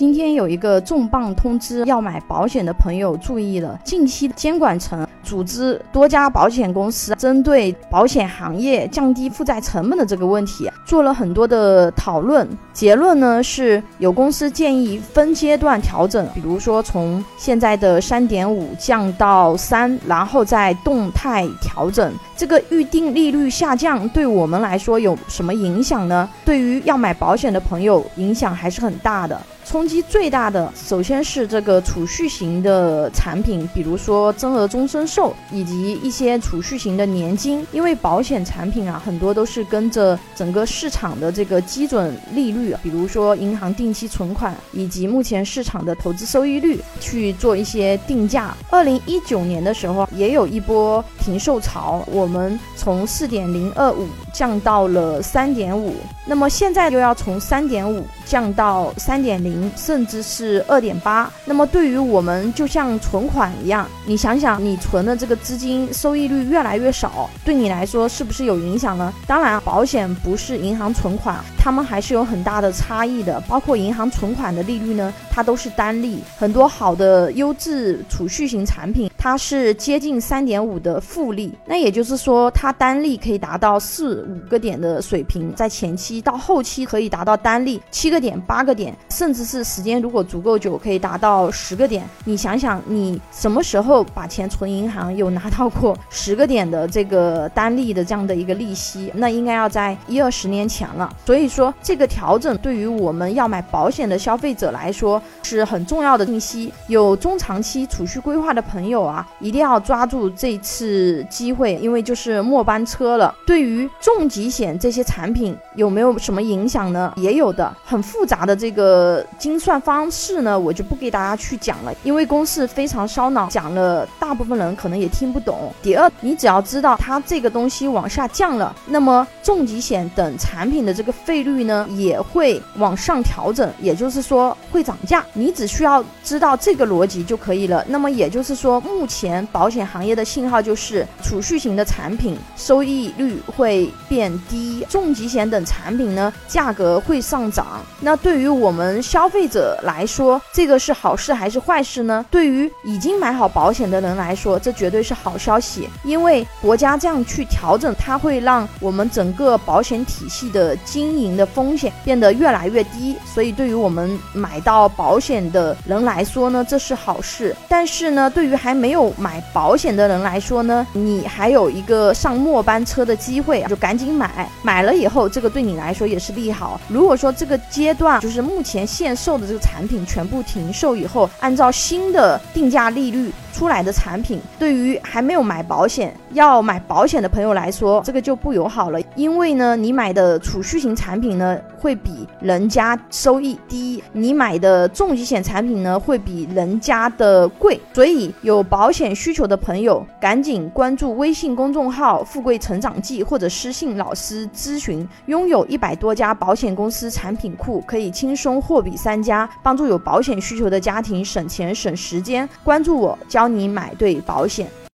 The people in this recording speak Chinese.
今天有一个重磅通知，要买保险的朋友注意了。近期监管层组织多家保险公司，针对保险行业降低负债成本的这个问题，做了很多的讨论。结论呢是有公司建议分阶段调整，比如说从现在的三点五降到三，然后再动态调整。这个预定利率下降对我们来说有什么影响呢？对于要买保险的朋友，影响还是很大的。冲击最大的，首先是这个储蓄型的产品，比如说增额终身寿以及一些储蓄型的年金，因为保险产品啊，很多都是跟着整个市场的这个基准利率，比如说银行定期存款以及目前市场的投资收益率去做一些定价。二零一九年的时候，也有一波停售潮，我们从四点零二五降到了三点五，那么现在又要从三点五降到三点零。甚至是二点八，那么对于我们就像存款一样，你想想，你存的这个资金收益率越来越少，对你来说是不是有影响呢？当然，保险不是银行存款，它们还是有很大的差异的。包括银行存款的利率呢，它都是单利，很多好的优质储蓄型产品，它是接近三点五的复利，那也就是说，它单利可以达到四五个点的水平，在前期到后期可以达到单利七个点、八个点，甚至。是时间如果足够久，可以达到十个点。你想想，你什么时候把钱存银行，有拿到过十个点的这个单利的这样的一个利息？那应该要在一二十年前了。所以说，这个调整对于我们要买保险的消费者来说是很重要的信息。有中长期储蓄规划的朋友一定要抓住这次机会，因为就是末班车了。对于重疾险这些产品有没有什么影响呢？也有的，很复杂的这个。精算方式呢，我就不给大家去讲了，因为公式非常烧脑，讲了大部分人可能也听不懂。第二，你只要知道它这个东西往下降了，那么重疾险等产品的这个费率呢也会往上调整，也就是说会涨价。你只需要知道这个逻辑就可以了。那么也就是说，目前保险行业的信号就是储蓄型的产品收益率会变低，重疾险等产品呢价格会上涨。那对于我们消费者来说，这个是好事还是坏事呢？对于已经买好保险的人来说，这绝对是好消息，因为国家这样去调整，它会让我们整个保险体系的经营的风险变得越来越低。所以，对于我们买到保险的人来说呢，这是好事。但是呢，对于还没有买保险的人来说呢，你还有一个上末班车的机会，就赶紧买。买了以后，这个对你来说也是利好。如果说这个阶段就是目前限售的这个产品全部停售以后，按照新的定价利率。出来的产品对于还没有买保险要买保险的朋友来说，这个就不友好了。因为呢，你买的储蓄型产品呢会比人家收益低，你买的重疾险产品呢会比人家的贵。所以有保险需求的朋友，赶紧关注微信公众号“富贵成长记”或者私信老师咨询。拥有一百多家保险公司产品库，可以轻松货比三家，帮助有保险需求的家庭省钱省时间。关注我教。你买对保险。